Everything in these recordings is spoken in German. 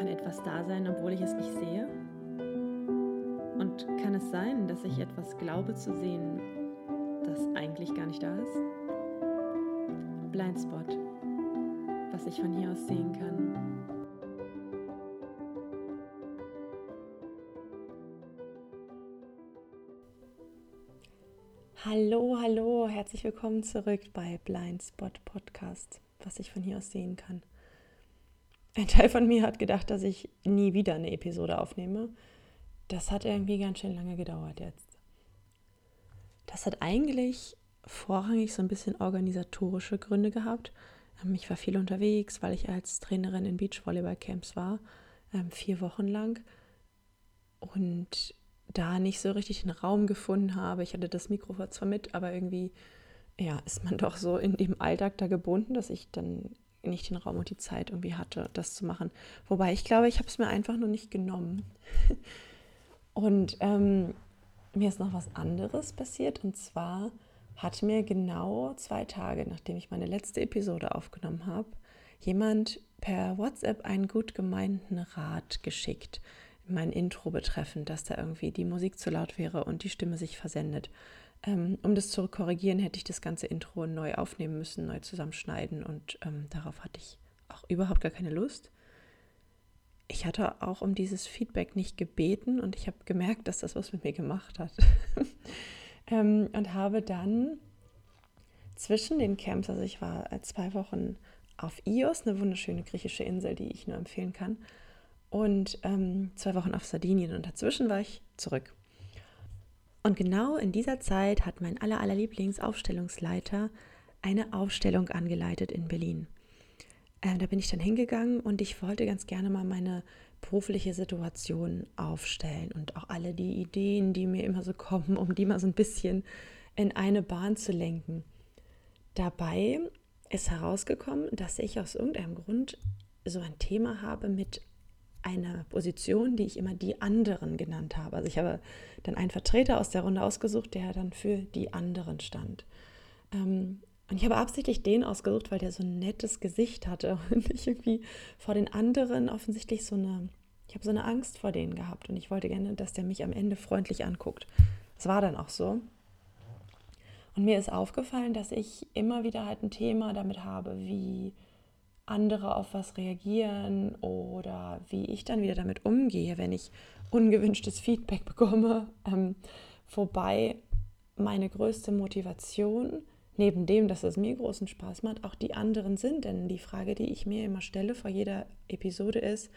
Kann etwas da sein, obwohl ich es nicht sehe? Und kann es sein, dass ich etwas glaube zu sehen, das eigentlich gar nicht da ist? Blindspot, was ich von hier aus sehen kann. Hallo, hallo, herzlich willkommen zurück bei Blindspot Podcast, was ich von hier aus sehen kann. Ein Teil von mir hat gedacht, dass ich nie wieder eine Episode aufnehme. Das hat irgendwie ganz schön lange gedauert jetzt. Das hat eigentlich vorrangig so ein bisschen organisatorische Gründe gehabt. Ähm, ich war viel unterwegs, weil ich als Trainerin in Beachvolleyball-Camps war, ähm, vier Wochen lang. Und da nicht so richtig den Raum gefunden habe. Ich hatte das Mikro zwar mit, aber irgendwie ja, ist man doch so in dem Alltag da gebunden, dass ich dann nicht den Raum und die Zeit irgendwie hatte, das zu machen. Wobei ich glaube, ich habe es mir einfach nur nicht genommen. und ähm, mir ist noch was anderes passiert. Und zwar hat mir genau zwei Tage, nachdem ich meine letzte Episode aufgenommen habe, jemand per WhatsApp einen gut gemeinten Rat geschickt. Mein Intro betreffend, dass da irgendwie die Musik zu laut wäre und die Stimme sich versendet. Ähm, um das zu korrigieren, hätte ich das ganze Intro neu aufnehmen müssen, neu zusammenschneiden und ähm, darauf hatte ich auch überhaupt gar keine Lust. Ich hatte auch um dieses Feedback nicht gebeten und ich habe gemerkt, dass das was mit mir gemacht hat. ähm, und habe dann zwischen den Camps, also ich war äh, zwei Wochen auf Ios, eine wunderschöne griechische Insel, die ich nur empfehlen kann, und ähm, zwei Wochen auf Sardinien und dazwischen war ich zurück und genau in dieser Zeit hat mein aller, aller Lieblingsaufstellungsleiter eine Aufstellung angeleitet in Berlin. Äh, da bin ich dann hingegangen und ich wollte ganz gerne mal meine berufliche Situation aufstellen und auch alle die Ideen, die mir immer so kommen, um die mal so ein bisschen in eine Bahn zu lenken. Dabei ist herausgekommen, dass ich aus irgendeinem Grund so ein Thema habe mit eine Position, die ich immer die anderen genannt habe. Also ich habe dann einen Vertreter aus der Runde ausgesucht, der dann für die anderen stand. Ähm, und ich habe absichtlich den ausgesucht, weil der so ein nettes Gesicht hatte und ich irgendwie vor den anderen offensichtlich so eine, ich habe so eine Angst vor denen gehabt und ich wollte gerne, dass der mich am Ende freundlich anguckt. Das war dann auch so. Und mir ist aufgefallen, dass ich immer wieder halt ein Thema damit habe, wie andere auf was reagieren oder wie ich dann wieder damit umgehe, wenn ich ungewünschtes Feedback bekomme. Ähm, wobei meine größte Motivation, neben dem, dass es mir großen Spaß macht, auch die anderen sind. Denn die Frage, die ich mir immer stelle vor jeder Episode ist,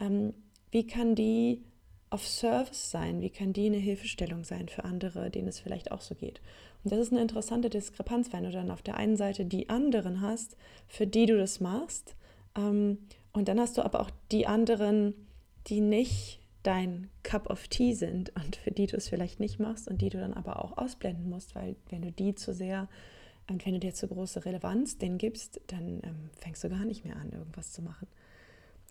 ähm, wie kann die auf Service sein? Wie kann die eine Hilfestellung sein für andere, denen es vielleicht auch so geht? Und das ist eine interessante Diskrepanz, wenn du dann auf der einen Seite die anderen hast, für die du das machst, ähm, und dann hast du aber auch die anderen, die nicht dein Cup of Tea sind und für die du es vielleicht nicht machst und die du dann aber auch ausblenden musst, weil wenn du die zu sehr und wenn du dir zu große Relevanz denen gibst, dann ähm, fängst du gar nicht mehr an, irgendwas zu machen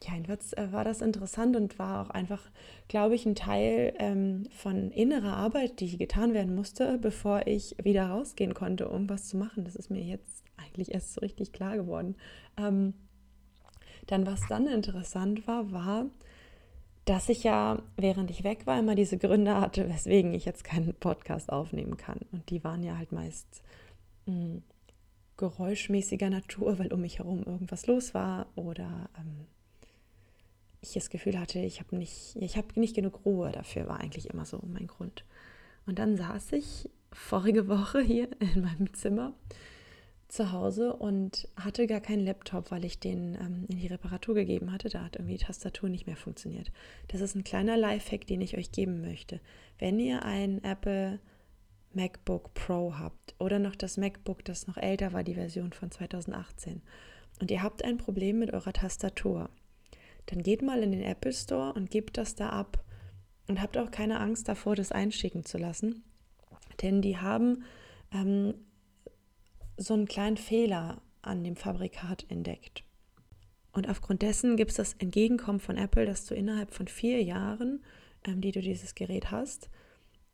ja, jedenfalls äh, war das interessant und war auch einfach, glaube ich, ein Teil ähm, von innerer Arbeit, die getan werden musste, bevor ich wieder rausgehen konnte, um was zu machen. Das ist mir jetzt eigentlich erst so richtig klar geworden. Ähm, dann, was dann interessant war, war, dass ich ja, während ich weg war, immer diese Gründe hatte, weswegen ich jetzt keinen Podcast aufnehmen kann. Und die waren ja halt meist mh, hm, geräuschmäßiger Natur, weil um mich herum irgendwas los war oder ähm, ich das Gefühl hatte, ich habe nicht, ich nicht genug Ruhe dafür, war eigentlich immer so mein Grund. Und dann saß ich vorige Woche hier in meinem Zimmer zu Hause und hatte gar keinen Laptop, weil ich den ähm, in die Reparatur gegeben hatte. Da hat irgendwie die Tastatur nicht mehr funktioniert. Das ist ein kleiner Lifehack, den ich euch geben möchte. Wenn ihr ein Apple MacBook Pro habt oder noch das MacBook, das noch älter war, die Version von 2018, und ihr habt ein Problem mit eurer Tastatur, dann geht mal in den Apple Store und gebt das da ab. Und habt auch keine Angst davor, das einschicken zu lassen. Denn die haben ähm, so einen kleinen Fehler an dem Fabrikat entdeckt. Und aufgrund dessen gibt es das Entgegenkommen von Apple, dass du innerhalb von vier Jahren, ähm, die du dieses Gerät hast,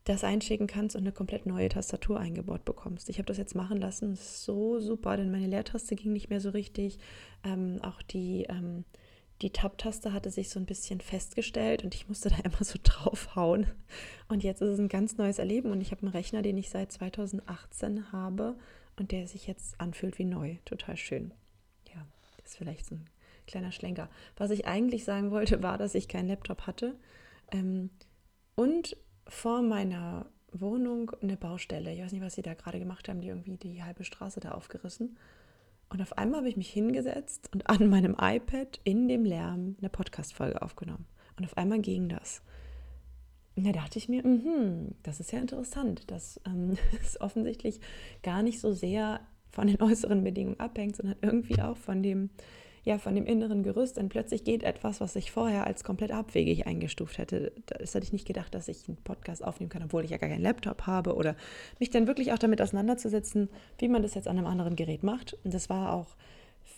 das einschicken kannst und eine komplett neue Tastatur eingebaut bekommst. Ich habe das jetzt machen lassen, so super, denn meine Leertaste ging nicht mehr so richtig. Ähm, auch die, ähm, die Tab-Taste hatte sich so ein bisschen festgestellt und ich musste da immer so draufhauen. Und jetzt ist es ein ganz neues Erleben und ich habe einen Rechner, den ich seit 2018 habe und der sich jetzt anfühlt wie neu. Total schön. Ja, das ist vielleicht so ein kleiner Schlenker. Was ich eigentlich sagen wollte, war, dass ich keinen Laptop hatte ähm, und vor meiner Wohnung eine Baustelle. Ich weiß nicht, was sie da gerade gemacht haben, die irgendwie die halbe Straße da aufgerissen. Und auf einmal habe ich mich hingesetzt und an meinem iPad in dem Lärm eine Podcast-Folge aufgenommen. Und auf einmal ging das. Und da dachte ich mir, mh, das ist ja interessant, dass ähm, es offensichtlich gar nicht so sehr von den äußeren Bedingungen abhängt, sondern irgendwie auch von dem, ja, von dem inneren Gerüst. Denn plötzlich geht etwas, was ich vorher als komplett abwegig eingestuft hätte. Das hätte ich nicht gedacht, dass ich einen Podcast aufnehmen kann, obwohl ich ja gar keinen Laptop habe. Oder mich dann wirklich auch damit auseinanderzusetzen, wie man das jetzt an einem anderen Gerät macht. Und das war auch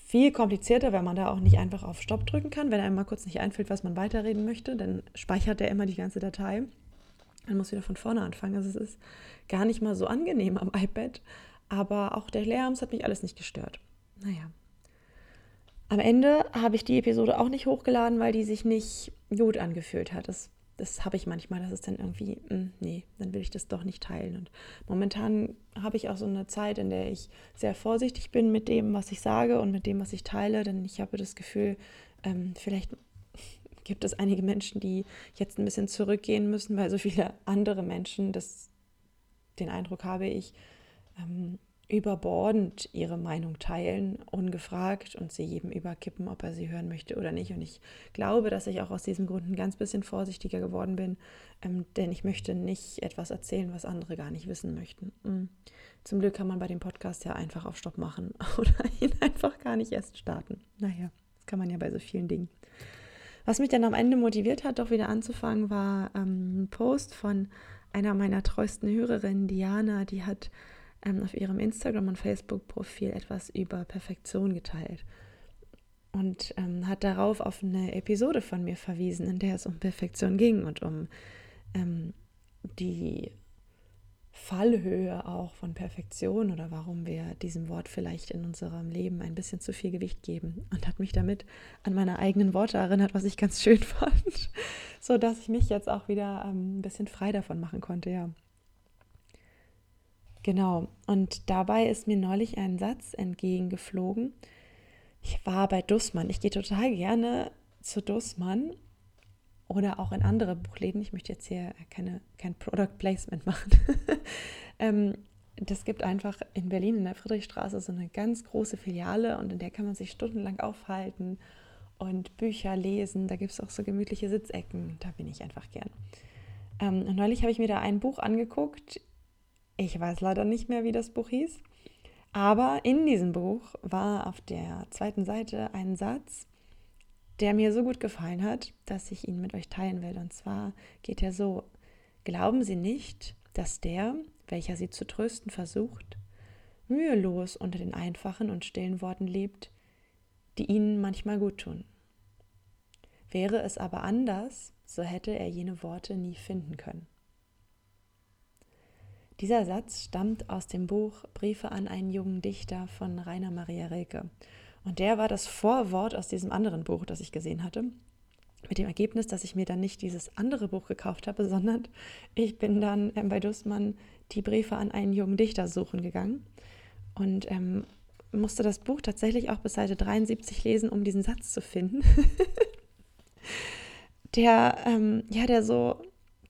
viel komplizierter, weil man da auch nicht einfach auf Stopp drücken kann. Wenn einem mal kurz nicht einfällt, was man weiterreden möchte, dann speichert er immer die ganze Datei. Man muss wieder von vorne anfangen. Also es ist gar nicht mal so angenehm am iPad. Aber auch der Lärm, hat mich alles nicht gestört. Naja, am Ende habe ich die Episode auch nicht hochgeladen, weil die sich nicht gut angefühlt hat. Das, das habe ich manchmal, das ist dann irgendwie, mh, hm, nee, dann will ich das doch nicht teilen. Und momentan habe ich auch so eine Zeit, in der ich sehr vorsichtig bin mit dem, was ich sage und mit dem, was ich teile, denn ich habe das Gefühl, ähm, vielleicht gibt es einige Menschen, die jetzt ein bisschen zurückgehen müssen, weil so viele andere Menschen, das, den Eindruck habe ich, ähm, überbordend ihre Meinung teilen, ungefragt und sie jedem überkippen, ob er sie hören möchte oder nicht. Und ich glaube, dass ich auch aus diesem Grund ein ganz bisschen vorsichtiger geworden bin, ähm, denn ich möchte nicht etwas erzählen, was andere gar nicht wissen möchten. Mhm. Zum Glück kann man bei dem Podcast ja einfach auf Stopp machen oder ihn einfach gar nicht erst starten. Naja, das kann man ja bei so vielen Dingen. Was mich dann am Ende motiviert hat, doch wieder anzufangen, war ähm, ein Post von einer meiner treuesten Hörerinnen, Diana, die hat ähm, auf ihrem Instagram- und Facebook-Profil etwas über Perfektion geteilt und ähm, hat darauf auf eine Episode von mir verwiesen, in der es um Perfektion ging und um ähm, die Fallhöhe auch von Perfektion oder warum wir diesem Wort vielleicht in unserem Leben ein bisschen zu viel Gewicht geben und hat mich damit an meine eigenen Worte erinnert, was ich ganz schön fand, so dass ich mich jetzt auch wieder ähm, ein bisschen frei davon machen konnte, ja. Genau, und dabei ist mir neulich ein Satz entgegengeflogen. Ich war bei Dussmann. Ich gehe total gerne zu Dussmann oder auch in andere Buchläden. Ich möchte jetzt hier keine, kein Product Placement machen. ähm, das gibt einfach in Berlin in der Friedrichstraße so eine ganz große Filiale und in der kann man sich stundenlang aufhalten und Bücher lesen. Da gibt es auch so gemütliche Sitzecken. Da bin ich einfach gern. Ähm, neulich habe ich mir da ein Buch angeguckt. Ich weiß leider nicht mehr, wie das Buch hieß. Aber in diesem Buch war auf der zweiten Seite ein Satz, der mir so gut gefallen hat, dass ich ihn mit euch teilen will. Und zwar geht er so, glauben Sie nicht, dass der, welcher Sie zu trösten versucht, mühelos unter den einfachen und stillen Worten lebt, die Ihnen manchmal gut tun. Wäre es aber anders, so hätte er jene Worte nie finden können. Dieser Satz stammt aus dem Buch Briefe an einen jungen Dichter von Rainer Maria Rilke. Und der war das Vorwort aus diesem anderen Buch, das ich gesehen hatte. Mit dem Ergebnis, dass ich mir dann nicht dieses andere Buch gekauft habe, sondern ich bin dann ähm, bei Dussmann die Briefe an einen jungen Dichter suchen gegangen und ähm, musste das Buch tatsächlich auch bis Seite 73 lesen, um diesen Satz zu finden. der, ähm, ja, der so,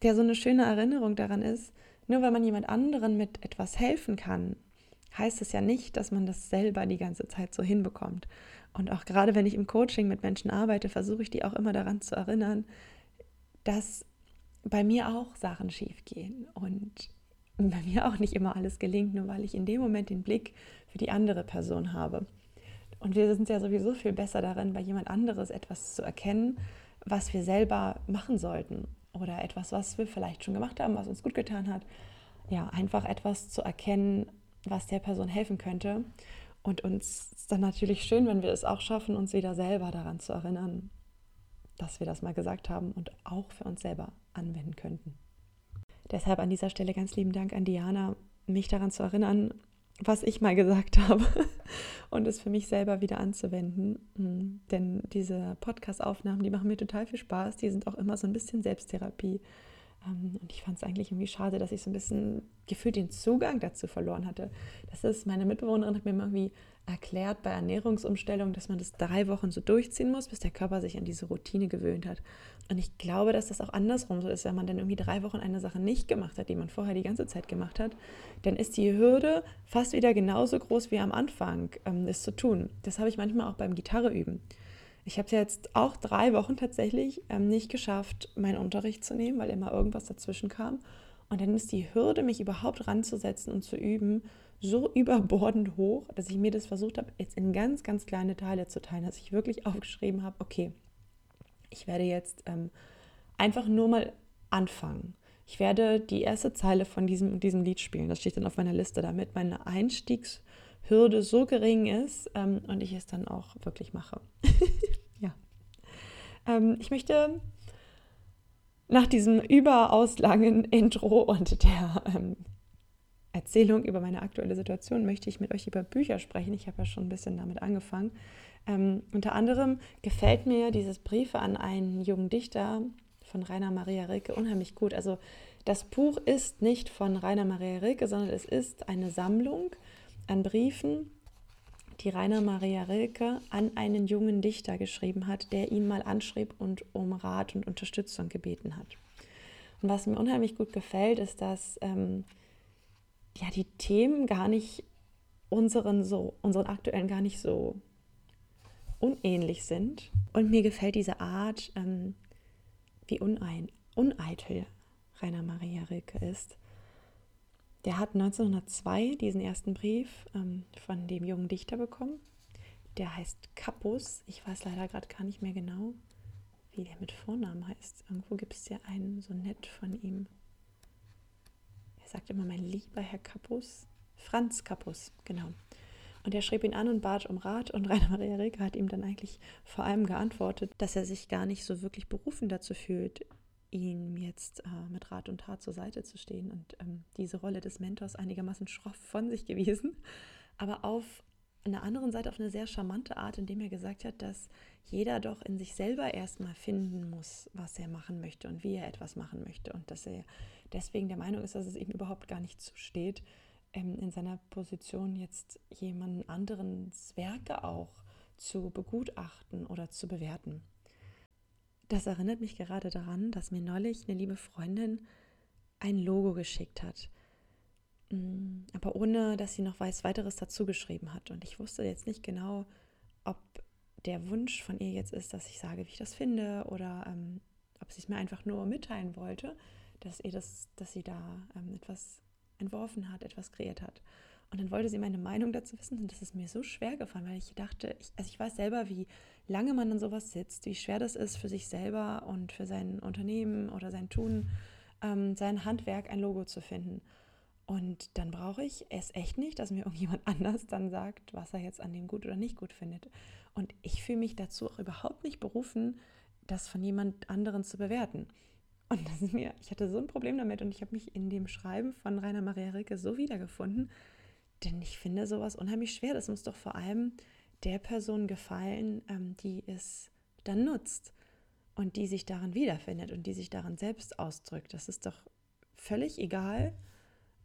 der so eine schöne Erinnerung daran ist, nur weil man jemand anderen mit etwas helfen kann, heißt es ja nicht, dass man das selber die ganze Zeit so hinbekommt. Und auch gerade wenn ich im Coaching mit Menschen arbeite, versuche ich die auch immer daran zu erinnern, dass bei mir auch Sachen schief gehen und bei mir auch nicht immer alles gelingt, nur weil ich in dem Moment den Blick für die andere Person habe. Und wir sind ja sowieso viel besser darin, bei jemand anderes etwas zu erkennen, was wir selber machen sollten oder etwas, was wir vielleicht schon gemacht haben, was uns gut getan hat. Ja, einfach etwas zu erkennen, was der Person helfen könnte. Und uns ist dann natürlich schön, wenn wir es auch schaffen, uns wieder selber daran zu erinnern, dass wir das mal gesagt haben und auch für uns selber anwenden könnten. Deshalb an dieser Stelle ganz lieben Dank an Diana, mich daran zu erinnern, was ich mal gesagt habe und es für mich selber wieder anzuwenden. Hm, denn diese Podcast-Aufnahmen, die machen mir total viel Spaß. Die sind auch immer so ein bisschen Selbsttherapie. Ähm, und ich fand es eigentlich irgendwie schade, dass ich so ein bisschen gefühlt den Zugang dazu verloren hatte. Das ist, meine Mitbewohnerin hat mir irgendwie erklärt bei Ernährungsumstellung, dass man das drei Wochen so durchziehen muss, bis der Körper sich an diese Routine gewöhnt hat. Und ich glaube, dass das auch andersrum so ist, wenn man dann irgendwie drei Wochen eine Sache nicht gemacht hat, die man vorher die ganze Zeit gemacht hat, dann ist die Hürde fast wieder genauso groß wie am Anfang, ähm, zu tun. Das habe ich manchmal auch beim Gitarre üben. Ich habe es jetzt auch drei Wochen tatsächlich ähm, nicht geschafft, meinen Unterricht zu nehmen, weil immer irgendwas dazwischen kam. Und dann ist die Hürde, mich überhaupt ranzusetzen und zu üben, so überbordend hoch, dass ich mir das versucht habe, jetzt in ganz, ganz kleine Teile zu teilen, dass ich wirklich aufgeschrieben habe, okay, ich werde jetzt ähm, einfach nur mal anfangen. Ich werde die erste Zeile von diesem, diesem Lied spielen. Das steht dann auf meiner Liste, damit meine Einstiegshürde so gering ist ähm, und ich es dann auch wirklich mache. ja. Ähm, ich möchte nach diesem überaus langen Intro und der ähm, Erzählung über meine aktuelle Situation möchte ich mit euch über Bücher sprechen. Ich habe ja schon ein bisschen damit angefangen. Ähm, unter anderem gefällt mir dieses Briefe an einen jungen Dichter von Rainer Maria Rilke unheimlich gut. Also das Buch ist nicht von Rainer Maria Rilke, sondern es ist eine Sammlung an Briefen, die Rainer Maria Rilke an einen jungen Dichter geschrieben hat, der ihn mal anschrieb und um Rat und Unterstützung gebeten hat. Und was mir unheimlich gut gefällt, ist, dass ähm, ja die Themen gar nicht unseren so unseren aktuellen gar nicht so unähnlich sind. Und mir gefällt diese Art, ähm, wie unein, uneitel Rainer Maria Rilke ist. Der hat 1902 diesen ersten Brief ähm, von dem jungen Dichter bekommen. Der heißt Kappus. Ich weiß leider gerade gar nicht mehr genau, wie der mit Vornamen heißt. Irgendwo gibt es ja einen so nett von ihm. Er sagt immer, mein lieber Herr Kappus. Franz Kappus, genau. Und er schrieb ihn an und bat um Rat und Rainer Maria Rilke hat ihm dann eigentlich vor allem geantwortet, dass er sich gar nicht so wirklich berufen dazu fühlt, ihm jetzt äh, mit Rat und Tat zur Seite zu stehen und ähm, diese Rolle des Mentors einigermaßen schroff von sich gewiesen, aber auf einer anderen Seite auf eine sehr charmante Art, indem er gesagt hat, dass jeder doch in sich selber erstmal finden muss, was er machen möchte und wie er etwas machen möchte und dass er deswegen der Meinung ist, dass es ihm überhaupt gar nicht zusteht, ähm, in seiner Position jetzt jemand anderens Werke auch zu begutachten oder zu bewerten. Das erinnert mich gerade daran, dass mir neulich eine liebe Freundin ein Logo geschickt hat, mm, aber ohne dass sie noch was weiteres dazu geschrieben hat. Und ich wusste jetzt nicht genau, ob der Wunsch von ihr jetzt ist, dass ich sage, wie ich das finde, oder ähm, ob sie es mir einfach nur mitteilen wollte, dass ihr das, dass sie da ähm, etwas entworfen hat, etwas kreiert hat. Und dann wollte sie meine Meinung dazu wissen und das ist mir so schwer gefallen, weil ich dachte, ich, also ich weiß selber, wie lange man an sowas sitzt, wie schwer das ist für sich selber und für sein Unternehmen oder sein Tun, ähm, sein Handwerk ein Logo zu finden. Und dann brauche ich es echt nicht, dass mir irgendjemand anders dann sagt, was er jetzt an dem gut oder nicht gut findet. Und ich fühle mich dazu auch überhaupt nicht berufen, das von jemand anderen zu bewerten. Und das ist mir, ich hatte so ein Problem damit und ich habe mich in dem Schreiben von Rainer Maria Rilke so wiedergefunden, denn ich finde sowas unheimlich schwer. Das muss doch vor allem der Person gefallen, ähm, die es dann nutzt und die sich daran wiederfindet und die sich daran selbst ausdrückt. Das ist doch völlig egal,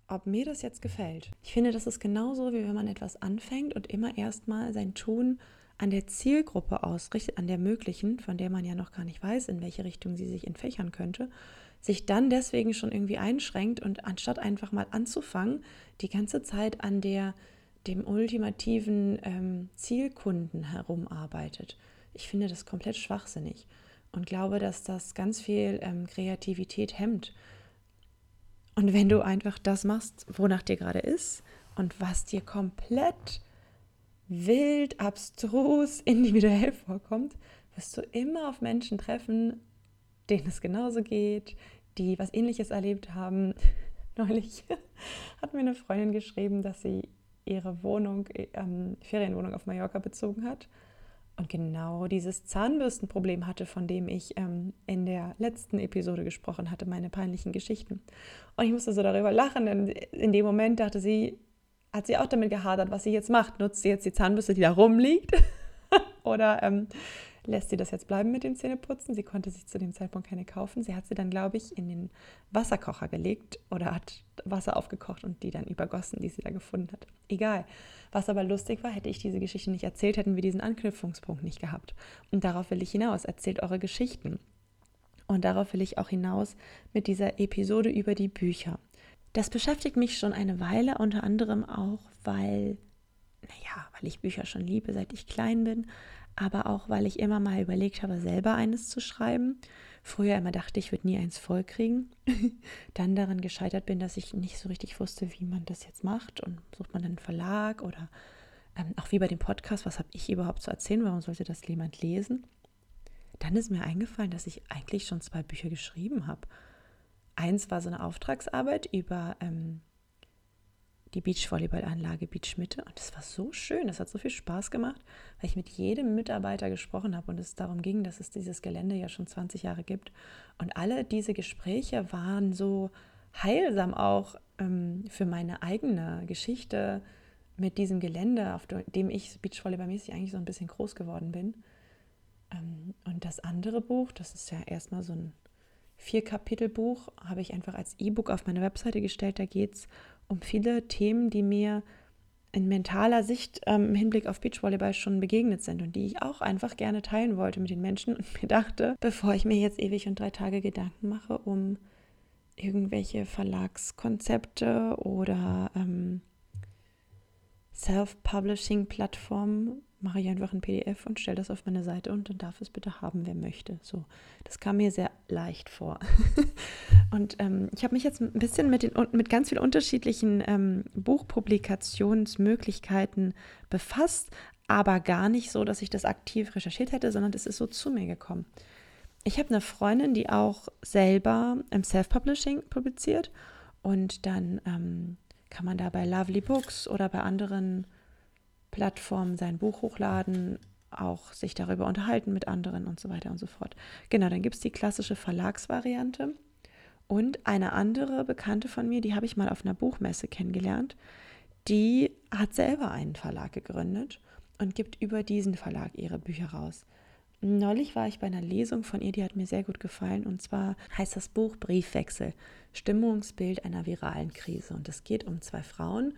ob mir das jetzt gefällt. Ich finde, das ist genauso, wie wenn man etwas anfängt und immer erstmal sein Tun an der Zielgruppe ausrichtet, an der möglichen, von der man ja noch gar nicht weiß, in welche Richtung sie sich entfächern könnte, sich dann deswegen schon irgendwie einschränkt und anstatt einfach mal anzufangen, die ganze Zeit an der dem ultimativen ähm, Zielkunden herumarbeitet. Ich finde das komplett schwachsinnig und glaube, dass das ganz viel ähm, Kreativität hemmt. Und wenn du einfach das machst, wonach dir gerade ist und was dir komplett wild, abstrus, individuell vorkommt, wirst du immer auf Menschen treffen, denen es genauso geht, die was ähnliches erlebt haben. Neulich hat mir eine Freundin geschrieben, dass sie ihre Wohnung, ähm, Ferienwohnung auf Mallorca bezogen hat und genau dieses Zahnbürstenproblem hatte, von dem ich ähm, in der letzten Episode gesprochen hatte, meine peinlichen Geschichten. Und ich musste so darüber lachen, denn in dem Moment dachte sie, hat sie auch damit gehadert, was sie jetzt macht. Nutzt sie jetzt die Zahnbürste, die da rumliegt? Oder ähm, lässt sie das jetzt bleiben mit dem Zähneputzen? Sie konnte sich zu dem Zeitpunkt keine kaufen. Sie hat sie dann, glaube ich, in den Wasserkocher gelegt oder hat Wasser aufgekocht und die dann übergossen, die sie da gefunden hat. Egal. Was aber lustig war, hätte ich diese Geschichte nicht erzählt, hätten wir diesen Anknüpfungspunkt nicht gehabt. Und darauf will ich hinaus. Erzählt eure Geschichten. Und darauf will ich auch hinaus mit dieser Episode über die Bücher. Das beschäftigt mich schon eine Weile, unter anderem auch, weil, naja, weil ich Bücher schon liebe, seit ich klein bin, aber auch, weil ich immer mal überlegt habe, selber eines zu schreiben. Früher immer dachte, ich würde nie eins vollkriegen. dann daran gescheitert bin, dass ich nicht so richtig wusste, wie man das jetzt macht und sucht man einen Verlag oder ähm, auch wie bei dem Podcast, was habe ich überhaupt zu erzählen, warum sollte das jemand lesen? Dann ist mir eingefallen, dass ich eigentlich schon zwei Bücher geschrieben habe. Eins war so eine Auftragsarbeit über ähm, die Beachvolleyballanlage Beach Mitte und das war so schön, das hat so viel Spaß gemacht, weil ich mit jedem Mitarbeiter gesprochen habe und es darum ging, dass es dieses Gelände ja schon 20 Jahre gibt und alle diese Gespräche waren so heilsam auch ähm, für meine eigene Geschichte mit diesem Gelände, auf dem ich Beachvolleyballmäßig eigentlich so ein bisschen groß geworden bin. Ähm, und das andere Buch, das ist ja erstmal so ein Vier-Kapitel-Buch habe ich einfach als E-Book auf meine Webseite gestellt. Da geht es um viele Themen, die mir in mentaler Sicht ähm, im Hinblick auf Beachvolleyball schon begegnet sind und die ich auch einfach gerne teilen wollte mit den Menschen und mir dachte, bevor ich mir jetzt ewig und drei Tage Gedanken mache um irgendwelche Verlagskonzepte oder ähm, Self-Publishing-Plattformen, mache ich einfach ein PDF und stelle das auf meine Seite und dann darf es bitte haben, wer möchte. So, das kam mir sehr leicht vor. und ähm, ich habe mich jetzt ein bisschen mit, den, mit ganz vielen unterschiedlichen ähm, Buchpublikationsmöglichkeiten befasst, aber gar nicht so, dass ich das aktiv recherchiert hätte, sondern das ist so zu mir gekommen. Ich habe eine Freundin, die auch selber im Self-Publishing publiziert und dann ähm, kann man da bei Lovely Books oder bei anderen Plattformen sein Buch hochladen, auch sich darüber unterhalten mit anderen und so weiter und so fort. Genau, dann gibt es die klassische Verlagsvariante. Und eine andere Bekannte von mir, die habe ich mal auf einer Buchmesse kennengelernt, die hat selber einen Verlag gegründet und gibt über diesen Verlag ihre Bücher raus. Neulich war ich bei einer Lesung von ihr, die hat mir sehr gut gefallen. Und zwar heißt das Buch Briefwechsel, Stimmungsbild einer viralen Krise. Und es geht um zwei Frauen,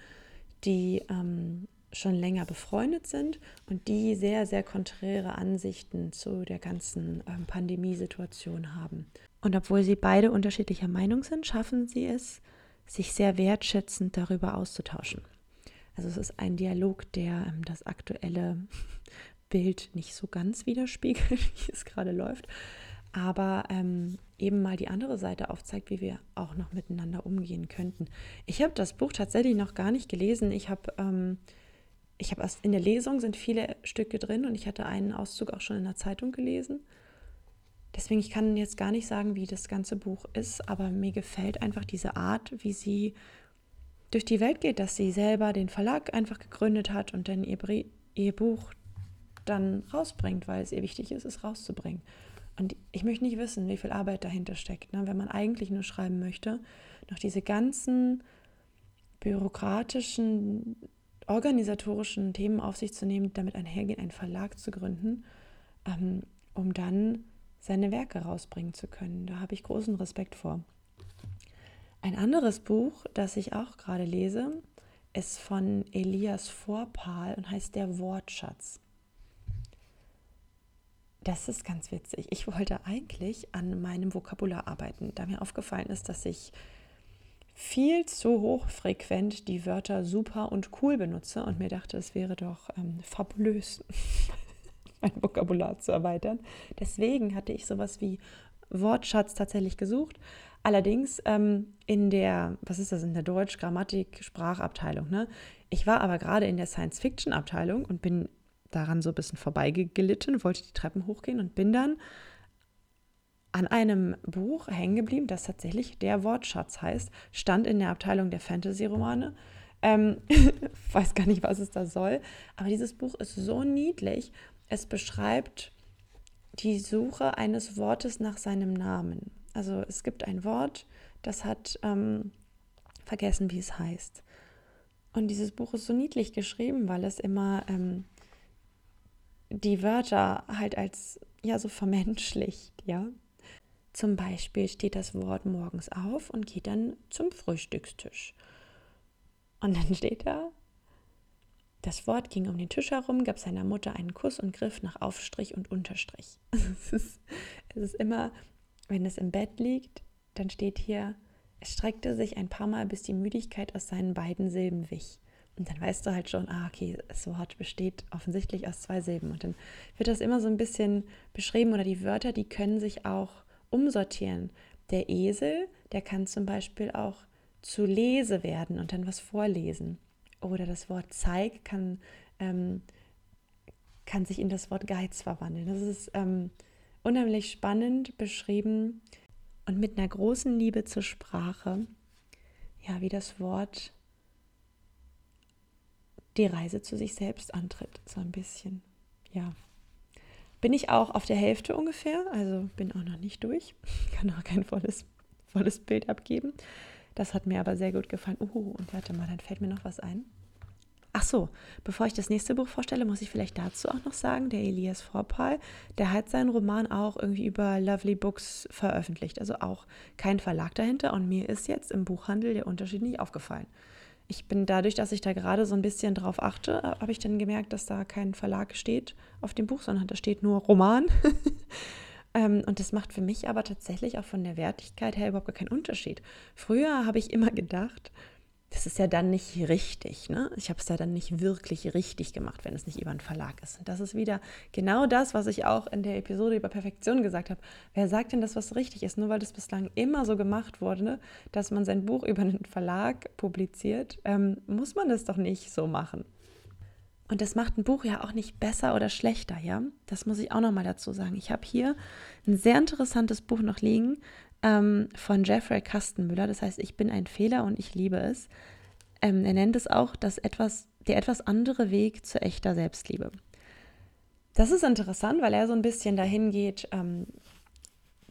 die ähm, schon länger befreundet sind und die sehr, sehr konträre Ansichten zu der ganzen ähm, Pandemiesituation haben. Und obwohl sie beide unterschiedlicher Meinung sind, schaffen sie es, sich sehr wertschätzend darüber auszutauschen. Also es ist ein Dialog, der ähm, das aktuelle Bild nicht so ganz widerspiegelt, wie es gerade läuft, aber ähm, eben mal die andere Seite aufzeigt, wie wir auch noch miteinander umgehen könnten. Ich habe das Buch tatsächlich noch gar nicht gelesen. Ich habe ähm, ich habe in der Lesung sind viele Stücke drin und ich hatte einen Auszug auch schon in der Zeitung gelesen. Deswegen, ich kann jetzt gar nicht sagen, wie das ganze Buch ist, aber mir gefällt einfach diese Art, wie sie durch die Welt geht, dass sie selber den Verlag einfach gegründet hat und dann ihr, ihr Buch dann rausbringt, weil es ihr wichtig ist, es rauszubringen. Und ich möchte nicht wissen, wie viel Arbeit dahinter steckt, ne? wenn man eigentlich nur schreiben möchte, noch diese ganzen bürokratischen organisatorischen Themen auf sich zu nehmen, damit einhergehen, einen Verlag zu gründen, ähm, um dann seine Werke rausbringen zu können. Da habe ich großen Respekt vor. Ein anderes Buch, das ich auch gerade lese, ist von Elias Vorpal und heißt Der Wortschatz. Das ist ganz witzig. Ich wollte eigentlich an meinem Vokabular arbeiten, da mir aufgefallen ist, dass ich viel zu hochfrequent die Wörter super und cool benutze und mir dachte, es wäre doch ähm, fabulös, mein Vokabular zu erweitern. Deswegen hatte ich sowas wie Wortschatz tatsächlich gesucht. Allerdings ähm, in der, was ist das, in der Deutsch-Grammatik-Sprachabteilung. Ne? Ich war aber gerade in der Science-Fiction-Abteilung und bin daran so ein bisschen vorbeigelitten, wollte die Treppen hochgehen und bin dann an einem Buch hängen geblieben, das tatsächlich der Wortschatz heißt, stand in der Abteilung der Fantasy-Romane. Ähm, weiß gar nicht, was es da soll, aber dieses Buch ist so niedlich. Es beschreibt die Suche eines Wortes nach seinem Namen. Also es gibt ein Wort, das hat ähm, vergessen, wie es heißt. Und dieses Buch ist so niedlich geschrieben, weil es immer ähm, die Wörter halt als ja so vermenschlicht, ja. Zum Beispiel steht das Wort morgens auf und geht dann zum Frühstückstisch. Und dann steht da, das Wort ging um den Tisch herum, gab seiner Mutter einen Kuss und griff nach Aufstrich und Unterstrich. es, ist, es ist immer, wenn es im Bett liegt, dann steht hier, es streckte sich ein paar Mal, bis die Müdigkeit aus seinen beiden Silben wich. Und dann weißt du halt schon, ah, okay, das Wort besteht offensichtlich aus zwei Silben. Und dann wird das immer so ein bisschen beschrieben oder die Wörter, die können sich auch umsortieren. Der Esel, der kann zum Beispiel auch zu Lese werden und dann was vorlesen. Oder das Wort Zeig kann, ähm, kann sich in das Wort Geiz verwandeln. Das ist ähm, unheimlich spannend beschrieben und mit einer großen Liebe zur Sprache, ja, wie das Wort die Reise zu sich selbst antritt, so ein bisschen. Ja. Bin ich auch auf der Hälfte ungefähr, also bin auch noch nicht durch, kann auch kein volles, volles Bild abgeben. Das hat mir aber sehr gut gefallen. Uh, und warte mal, dann fällt mir noch was ein. Ach so, bevor ich das nächste Buch vorstelle, muss ich vielleicht dazu auch noch sagen, der Elias Vorpal, der hat seinen Roman auch irgendwie über Lovely Books veröffentlicht, also auch kein Verlag dahinter und mir ist jetzt im Buchhandel der Unterschied nicht aufgefallen. Ich bin dadurch, dass ich da gerade so ein bisschen drauf achte, habe ich dann gemerkt, dass da kein Verlag steht auf dem Buch, sondern da steht nur Roman. Ähm, und das macht für mich aber tatsächlich auch von der Wertigkeit her überhaupt keinen Unterschied. Früher habe ich immer gedacht, das ist ja dann nicht richtig. Ne? Ich habe es ja dann nicht wirklich richtig gemacht, wenn es nicht über einen Verlag ist. Und das ist wieder genau das, was ich auch in der Episode über Perfektion gesagt habe. Wer sagt denn, dass was richtig ist? Nur weil das bislang immer so gemacht wurde, dass man sein Buch über einen Verlag publiziert, ähm, muss man das doch nicht so machen. Und das macht ein Buch ja auch nicht besser oder schlechter, ja? Das muss ich auch nochmal dazu sagen. Ich habe hier ein sehr interessantes Buch noch liegen ähm, von Jeffrey Kastenmüller. Das heißt, ich bin ein Fehler und ich liebe es. Ähm, er nennt es auch das etwas, der etwas andere Weg zu echter Selbstliebe. Das ist interessant, weil er so ein bisschen dahin geht, ähm,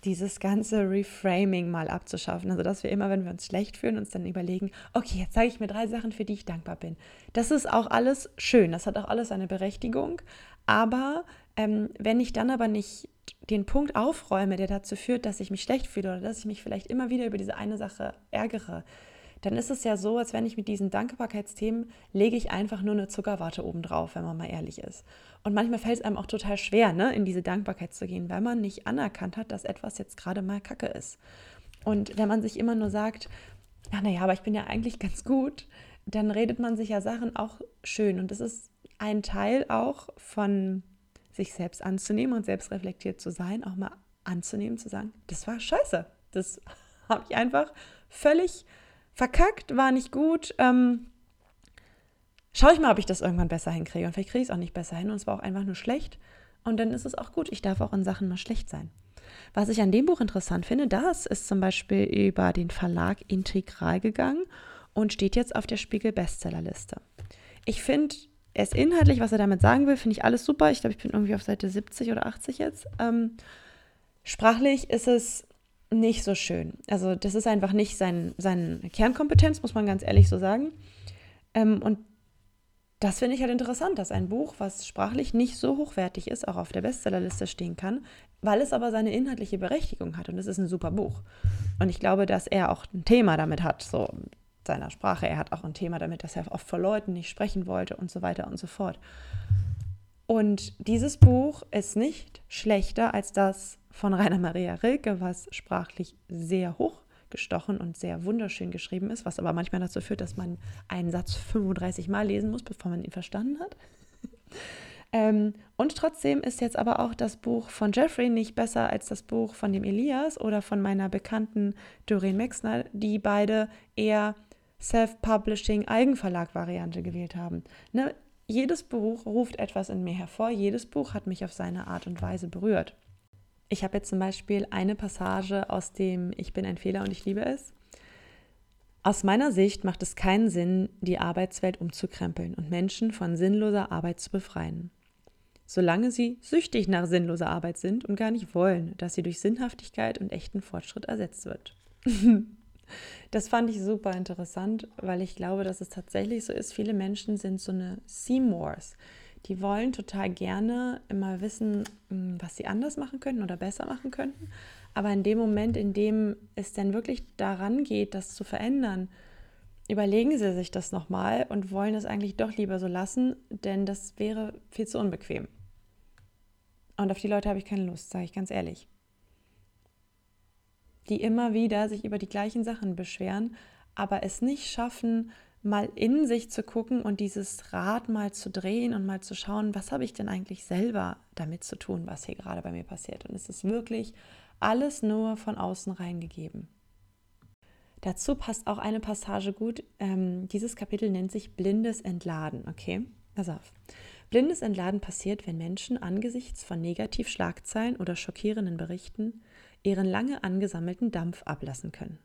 dieses ganze Reframing mal abzuschaffen. Also, dass wir immer, wenn wir uns schlecht fühlen, uns dann überlegen, okay, jetzt sage ich mir drei Sachen, für die ich dankbar bin. Das ist auch alles schön, das hat auch alles eine Berechtigung. Aber ähm, wenn ich dann aber nicht den Punkt aufräume, der dazu führt, dass ich mich schlecht fühle oder dass ich mich vielleicht immer wieder über diese eine Sache ärgere, dann ist es ja so, als wenn ich mit diesen Dankbarkeitsthemen lege ich einfach nur eine Zuckerwarte obendrauf, wenn man mal ehrlich ist. Und manchmal fällt es einem auch total schwer, ne, in diese Dankbarkeit zu gehen, weil man nicht anerkannt hat, dass etwas jetzt gerade mal Kacke ist. Und wenn man sich immer nur sagt, ach naja, aber ich bin ja eigentlich ganz gut, dann redet man sich ja Sachen auch schön. Und das ist ein Teil auch von sich selbst anzunehmen und selbst reflektiert zu sein, auch mal anzunehmen, zu sagen, das war scheiße. Das habe ich einfach völlig verkackt, war nicht gut. Ähm, Schau ich mal, ob ich das irgendwann besser hinkriege. Und vielleicht kriege ich es auch nicht besser hin und es war auch einfach nur schlecht. Und dann ist es auch gut. Ich darf auch in Sachen mal schlecht sein. Was ich an dem Buch interessant finde, das ist zum Beispiel über den Verlag Integral gegangen und steht jetzt auf der Spiegel Bestsellerliste. Ich finde es inhaltlich, was er damit sagen will, finde ich alles super. Ich glaube, ich bin irgendwie auf Seite 70 oder 80 jetzt. Ähm, sprachlich ist es nicht so schön. Also das ist einfach nicht sein, seine Kernkompetenz, muss man ganz ehrlich so sagen. Ähm, und das finde ich halt interessant, dass ein Buch, was sprachlich nicht so hochwertig ist, auch auf der Bestsellerliste stehen kann, weil es aber seine inhaltliche Berechtigung hat. Und es ist ein super Buch. Und ich glaube, dass er auch ein Thema damit hat, so seiner Sprache. Er hat auch ein Thema damit, dass er oft vor Leuten nicht sprechen wollte und so weiter und so fort. Und dieses Buch ist nicht schlechter als das von Rainer Maria Rilke, was sprachlich sehr hoch gestochen und sehr wunderschön geschrieben ist, was aber manchmal dazu führt, dass man einen Satz 35 Mal lesen muss, bevor man ihn verstanden hat. ähm, und trotzdem ist jetzt aber auch das Buch von Jeffrey nicht besser als das Buch von dem Elias oder von meiner bekannten Doreen Mexner, die beide eher Self-Publishing Eigenverlag-Variante gewählt haben. Ne? Jedes Buch ruft etwas in mir hervor, jedes Buch hat mich auf seine Art und Weise berührt. Ich habe jetzt zum Beispiel eine Passage aus dem Ich bin ein Fehler und ich liebe es. Aus meiner Sicht macht es keinen Sinn, die Arbeitswelt umzukrempeln und Menschen von sinnloser Arbeit zu befreien. Solange sie süchtig nach sinnloser Arbeit sind und gar nicht wollen, dass sie durch Sinnhaftigkeit und echten Fortschritt ersetzt wird. Das fand ich super interessant, weil ich glaube, dass es tatsächlich so ist. Viele Menschen sind so eine Seymours. Die wollen total gerne immer wissen, hm, was sie anders machen könnten oder besser machen könnten. Aber in dem Moment, in dem es dann wirklich daran geht, das zu verändern, überlegen sie sich das nochmal und wollen es eigentlich doch lieber so lassen, denn das wäre viel zu unbequem. Und auf die Leute habe ich keine Lust, sage ich ganz ehrlich. Die immer wieder sich über die gleichen Sachen beschweren, aber es nicht schaffen, mal in sich zu gucken und dieses Rad mal zu drehen und mal zu schauen, was habe ich denn eigentlich selber damit zu tun, was hier gerade bei mir passiert. Und es ist wirklich alles nur von außen reingegeben. Dazu passt auch eine Passage gut. Ähm, dieses Kapitel nennt sich Blindes Entladen. Okay, pass auf. Blindes Entladen passiert, wenn Menschen angesichts von Negativschlagzeilen oder schockierenden Berichten ihren lange angesammelten Dampf ablassen können.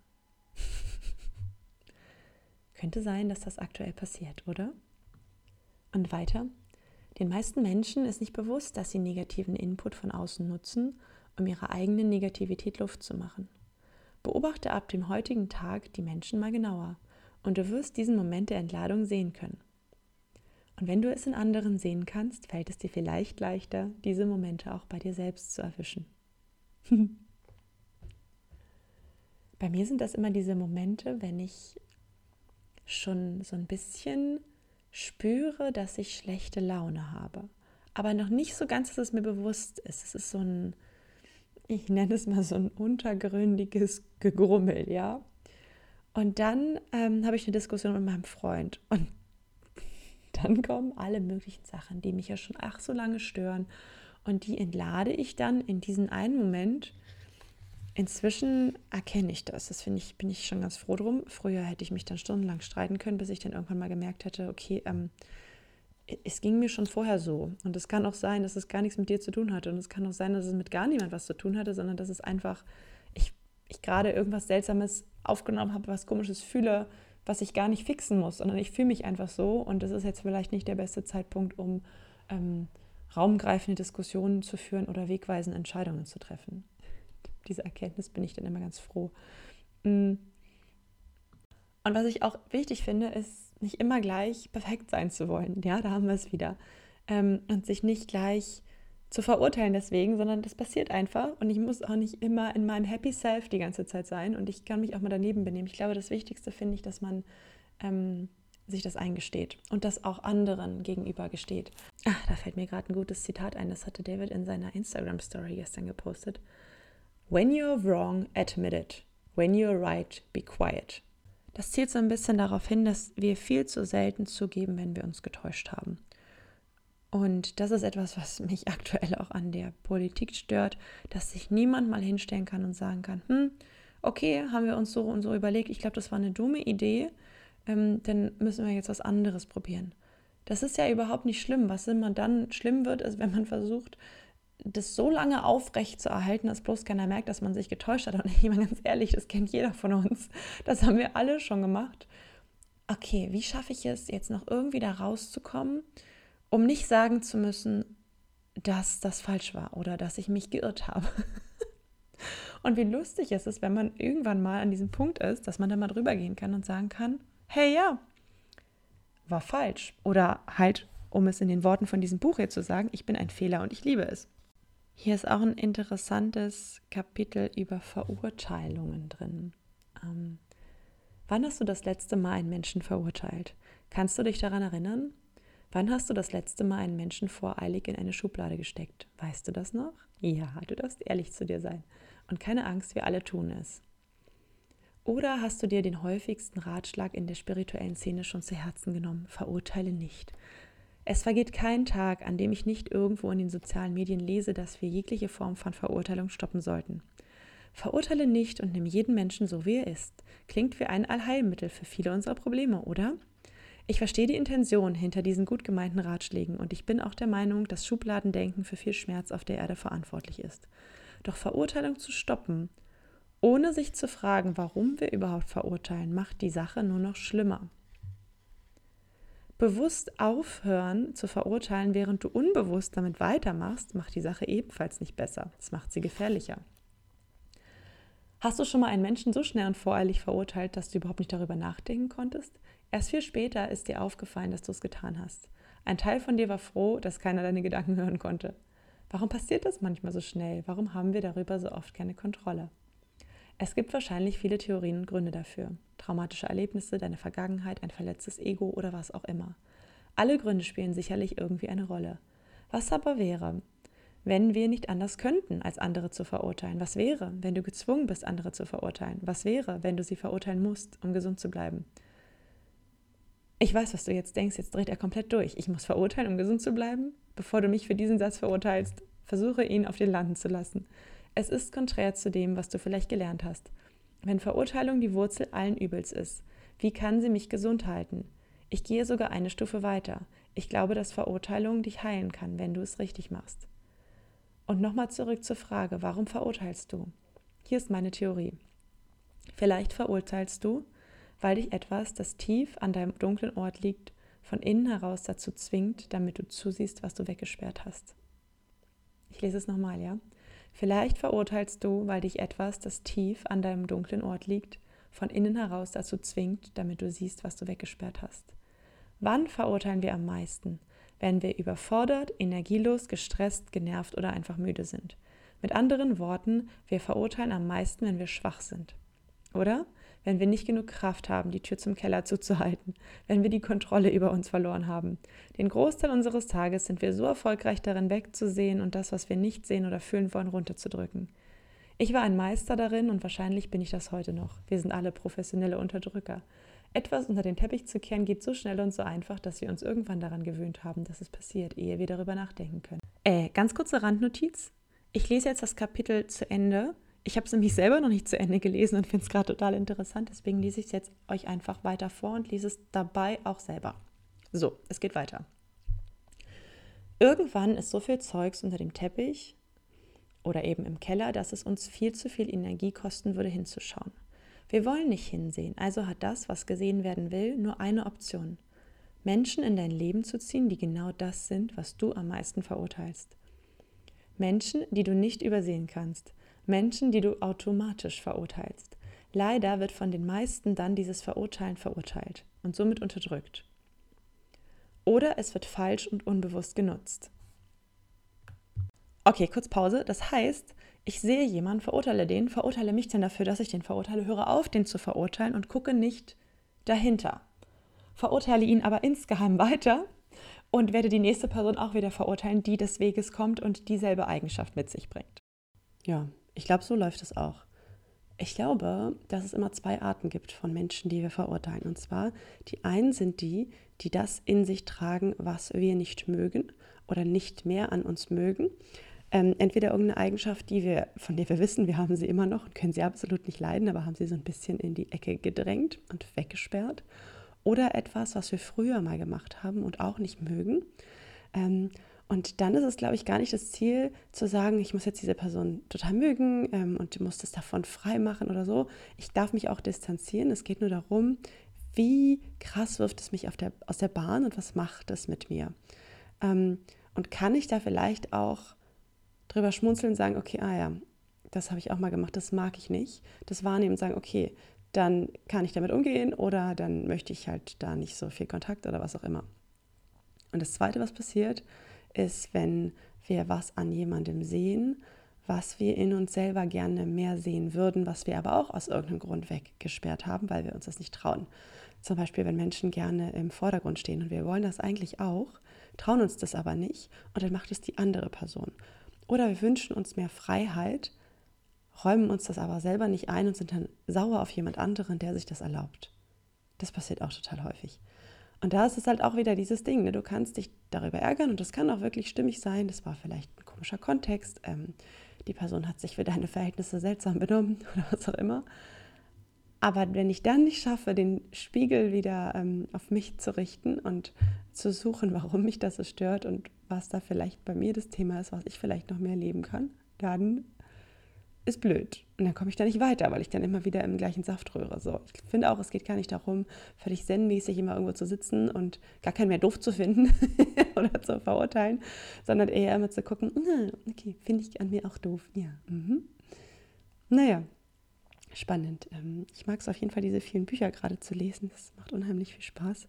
Könnte sein, dass das aktuell passiert, oder? Und weiter. Den meisten Menschen ist nicht bewusst, dass sie negativen Input von außen nutzen, um ihrer eigenen Negativität Luft zu machen. Beobachte ab dem heutigen Tag die Menschen mal genauer und du wirst diesen Moment der Entladung sehen können. Und wenn du es in anderen sehen kannst, fällt es dir vielleicht leichter, diese Momente auch bei dir selbst zu erwischen. bei mir sind das immer diese Momente, wenn ich schon so ein bisschen spüre, dass ich schlechte Laune habe. Aber noch nicht so ganz, dass es mir bewusst ist. Es ist so ein, ich nenne es mal so ein untergründiges Gegrummel, ja. Und dann ähm, habe ich eine Diskussion mit meinem Freund. Und dann kommen alle möglichen Sachen, die mich ja schon ach so lange stören. Und die entlade ich dann in diesen einen Moment Inzwischen erkenne ich das. Das finde ich, bin ich schon ganz froh drum. Früher hätte ich mich dann stundenlang streiten können, bis ich dann irgendwann mal gemerkt hätte, okay, ähm, es ging mir schon vorher so. Und es kann auch sein, dass es gar nichts mit dir zu tun hatte. Und es kann auch sein, dass es mit gar niemand was zu tun hatte, sondern dass es einfach, ich, ich gerade irgendwas Seltsames aufgenommen habe, was Komisches fühle, was ich gar nicht fixen muss, sondern ich fühle mich einfach so. Und das ist jetzt vielleicht nicht der beste Zeitpunkt, um ähm, raumgreifende Diskussionen zu führen oder wegweisende Entscheidungen zu treffen diese Erkenntnis bin ich dann immer ganz froh. Mm. Und was ich auch wichtig finde, ist nicht immer gleich perfekt sein zu wollen. Ja, da haben wir es wieder. Ähm, und sich nicht gleich zu verurteilen deswegen, sondern das passiert einfach und ich muss auch nicht immer in meinem Happy Self die ganze Zeit sein und ich kann mich auch mal daneben benehmen. Ich glaube, das Wichtigste finde ich, dass man ähm, sich das eingesteht und das auch anderen gegenüber gesteht. Ach, da fällt mir gerade ein gutes Zitat ein, das hatte David in seiner Instagram-Story gestern gepostet. When you're wrong, admit it. When you're right, be quiet. Das zielt so ein bisschen darauf hin, dass wir viel zu selten zugeben, wenn wir uns getäuscht haben. Und das ist etwas, was mich aktuell auch an der Politik stört, dass sich niemand mal hinstellen kann und sagen kann, hm, okay, haben wir uns so und so überlegt, ich glaube, das war eine dumme Idee, ähm, dann müssen wir jetzt was anderes probieren. Das ist ja überhaupt nicht schlimm. Was immer dann schlimm wird, ist, wenn man versucht, das so lange aufrecht zu erhalten, dass bloß keiner merkt, dass man sich getäuscht hat. Und ich meine ganz ehrlich, das kennt jeder von uns. Das haben wir alle schon gemacht. Okay, wie schaffe ich es jetzt noch irgendwie da rauszukommen, um nicht sagen zu müssen, dass das falsch war oder dass ich mich geirrt habe. Und wie lustig ist es, wenn man irgendwann mal an diesem Punkt ist, dass man da mal drüber gehen kann und sagen kann, hey ja, war falsch. Oder halt, um es in den Worten von diesem Buch hier zu sagen, ich bin ein Fehler und ich liebe es. Hier ist auch ein interessantes Kapitel über Verurteilungen drin. Ähm, wann hast du das letzte Mal einen Menschen verurteilt? Kannst du dich daran erinnern? Wann hast du das letzte Mal einen Menschen voreilig in eine Schublade gesteckt? Weißt du das noch? Ja, du darfst ehrlich zu dir sein. Und keine Angst, wir alle tun es. Oder hast du dir den häufigsten Ratschlag in der spirituellen Szene schon zu Herzen genommen? Verurteile nicht. Es vergeht kein Tag, an dem ich nicht irgendwo in den sozialen Medien lese, dass wir jegliche Form von Verurteilung stoppen sollten. Verurteile nicht und nimm jeden Menschen so, wie er ist. Klingt wie ein Allheilmittel für viele unserer Probleme, oder? Ich verstehe die Intention hinter diesen gut gemeinten Ratschlägen und ich bin auch der Meinung, dass Schubladendenken für viel Schmerz auf der Erde verantwortlich ist. Doch Verurteilung zu stoppen, ohne sich zu fragen, warum wir überhaupt verurteilen, macht die Sache nur noch schlimmer bewusst aufhören zu verurteilen, während du unbewusst damit weitermachst, macht die Sache ebenfalls nicht besser. Es macht sie gefährlicher. Hast du schon mal einen Menschen so schnell und voreilig verurteilt, dass du überhaupt nicht darüber nachdenken konntest? Erst viel später ist dir aufgefallen, dass du es getan hast. Ein Teil von dir war froh, dass keiner deine Gedanken hören konnte. Warum passiert das manchmal so schnell? Warum haben wir darüber so oft keine Kontrolle? Es gibt wahrscheinlich viele Theorien und Gründe dafür. Traumatische Erlebnisse, deine Vergangenheit, ein verletztes Ego oder was auch immer. Alle Gründe spielen sicherlich irgendwie eine Rolle. Was aber wäre, wenn wir nicht anders könnten, als andere zu verurteilen? Was wäre, wenn du gezwungen bist, andere zu verurteilen? Was wäre, wenn du sie verurteilen musst, um gesund zu bleiben? Ich weiß, was du jetzt denkst, jetzt dreht er komplett durch. Ich muss verurteilen, um gesund zu bleiben? Bevor du mich für diesen Satz verurteilst, versuche ihn auf dir landen zu lassen. Es ist konträr zu dem, was du vielleicht gelernt hast. Wenn Verurteilung die Wurzel allen Übels ist, wie kann sie mich gesund halten? Ich gehe sogar eine Stufe weiter. Ich glaube, dass Verurteilung dich heilen kann, wenn du es richtig machst. Und nochmal zurück zur Frage, warum verurteilst du? Hier ist meine Theorie. Vielleicht verurteilst du, weil dich etwas, das tief an deinem dunklen Ort liegt, von innen heraus dazu zwingt, damit du zusiehst, was du weggesperrt hast. Ich lese es nochmal, ja? Vielleicht verurteilst du, weil dich etwas, das tief an deinem dunklen Ort liegt, von innen heraus dazu zwingt, damit du siehst, was du weggesperrt hast. Wann verurteilen wir am meisten? wenn wir überfordert, energielos, gestresst, genervt oder einfach müde sind. Mit anderen Worten, wir verurteilen am meisten, wenn wir schwach sind. Oder? Wenn wir nicht genug Kraft haben, die Tür zum Keller zuzuhalten, wenn wir die Kontrolle über uns verloren haben. Den Großteil unseres Tages sind wir so erfolgreich darin wegzusehen und das, was wir nicht sehen oder fühlen wollen, runterzudrücken. Ich war ein Meister darin und wahrscheinlich bin ich das heute noch. Wir sind alle professionelle Unterdrücker. Etwas unter den Teppich zu kehren geht so schnell und so einfach, dass wir uns irgendwann daran gewöhnt haben, dass es passiert, ehe wir darüber nachdenken können. Äh, ganz kurze Randnotiz. Ich lese jetzt das Kapitel zu Ende. Ich habe es nämlich selber noch nicht zu Ende gelesen und finde es gerade total interessant. Deswegen lese ich es jetzt euch einfach weiter vor und lese es dabei auch selber. So, es geht weiter. Irgendwann ist so viel Zeugs unter dem Teppich oder eben im Keller, dass es uns viel zu viel Energie kosten würde, hinzuschauen. Wir wollen nicht hinsehen, also hat das, was gesehen werden will, nur eine Option. Menschen in dein Leben zu ziehen, die genau das sind, was du am meisten verurteilst. Menschen, die du nicht übersehen kannst. Menschen, die du automatisch verurteilst. Leider wird von den meisten dann dieses Verurteilen verurteilt und somit unterdrückt. Oder es wird falsch und unbewusst genutzt. Okay, kurz Pause. Das heißt, ich sehe jemanden, verurteile den, verurteile mich dann dafür, dass ich den verurteile, höre auf, den zu verurteilen und gucke nicht dahinter. Verurteile ihn aber insgeheim weiter und werde die nächste Person auch wieder verurteilen, die des Weges kommt und dieselbe Eigenschaft mit sich bringt. Ja, ich glaube, so läuft es auch. Ich glaube, dass es immer zwei Arten gibt von Menschen, die wir verurteilen. Und zwar, die einen sind die, die das in sich tragen, was wir nicht mögen oder nicht mehr an uns mögen ähm, entweder irgendeine Eigenschaft, die wir, von der wir wissen, wir haben sie immer noch und können sie absolut nicht leiden, aber haben sie so ein bisschen in die Ecke gedrängt und weggesperrt. Oder etwas, was wir früher mal gemacht haben und auch nicht mögen. Ähm, und dann ist es, glaube ich, gar nicht das Ziel zu sagen, ich muss jetzt diese Person total mögen ähm, und muss das davon frei machen oder so. Ich darf mich auch distanzieren. Es geht nur darum, wie krass wirft es mich der, aus der Bahn und was macht es mit mir. Ähm, und kann ich da vielleicht auch drüber schmunzeln und sagen, okay, ah ja, das habe ich auch mal gemacht, das mag ich nicht. Das wahrnehmen und sagen, okay, dann kann ich damit umgehen oder dann möchte ich halt da nicht so viel Kontakt oder was auch immer. Und das Zweite, was passiert, ist, wenn wir was an jemandem sehen, was wir in uns selber gerne mehr sehen würden, was wir aber auch aus irgendeinem Grund weggesperrt haben, weil wir uns das nicht trauen. Zum Beispiel, wenn Menschen gerne im Vordergrund stehen und wir wollen das eigentlich auch, trauen uns das aber nicht und dann macht es die andere Person. Oder wir wünschen uns mehr Freiheit, räumen uns das aber selber nicht ein und sind dann sauer auf jemand anderen, der sich das erlaubt. Das passiert auch total häufig. Und da ist es halt auch wieder dieses Ding, ne? du kannst dich darüber ärgern und das kann auch wirklich stimmig sein. Das war vielleicht ein komischer Kontext. Ähm, die Person hat sich für deine Verhältnisse seltsam benommen oder was auch immer. Aber wenn ich dann nicht schaffe, den Spiegel wieder ähm, auf mich zu richten und zu suchen, warum mich das so stört und was da vielleicht bei mir das Thema ist, was ich vielleicht noch mehr leben kann, dann ist blöd. Und dann komme ich da nicht weiter, weil ich dann immer wieder im gleichen Saft rühre. So, ich finde auch, es geht gar nicht darum, völlig zen-mäßig immer irgendwo zu sitzen und gar keinen mehr doof zu finden oder zu verurteilen, sondern eher immer zu gucken, okay, finde ich an mir auch doof. Ja. Mhm. Naja, spannend. Ähm, ich mag es auf jeden Fall, diese vielen Bücher gerade zu lesen. Das macht unheimlich viel Spaß.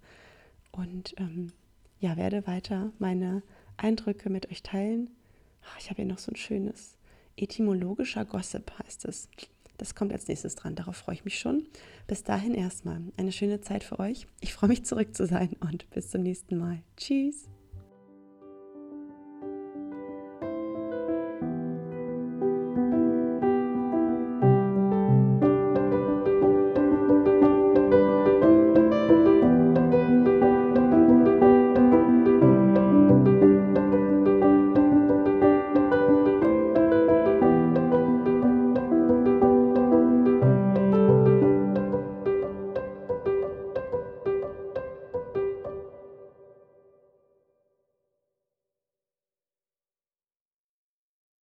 Und ähm, ja, werde weiter meine Eindrücke mit euch teilen. Ich habe hier noch so ein schönes etymologischer Gossip heißt es. Das kommt als nächstes dran. Darauf freue ich mich schon. Bis dahin erstmal eine schöne Zeit für euch. Ich freue mich zurück zu sein und bis zum nächsten Mal. Tschüss.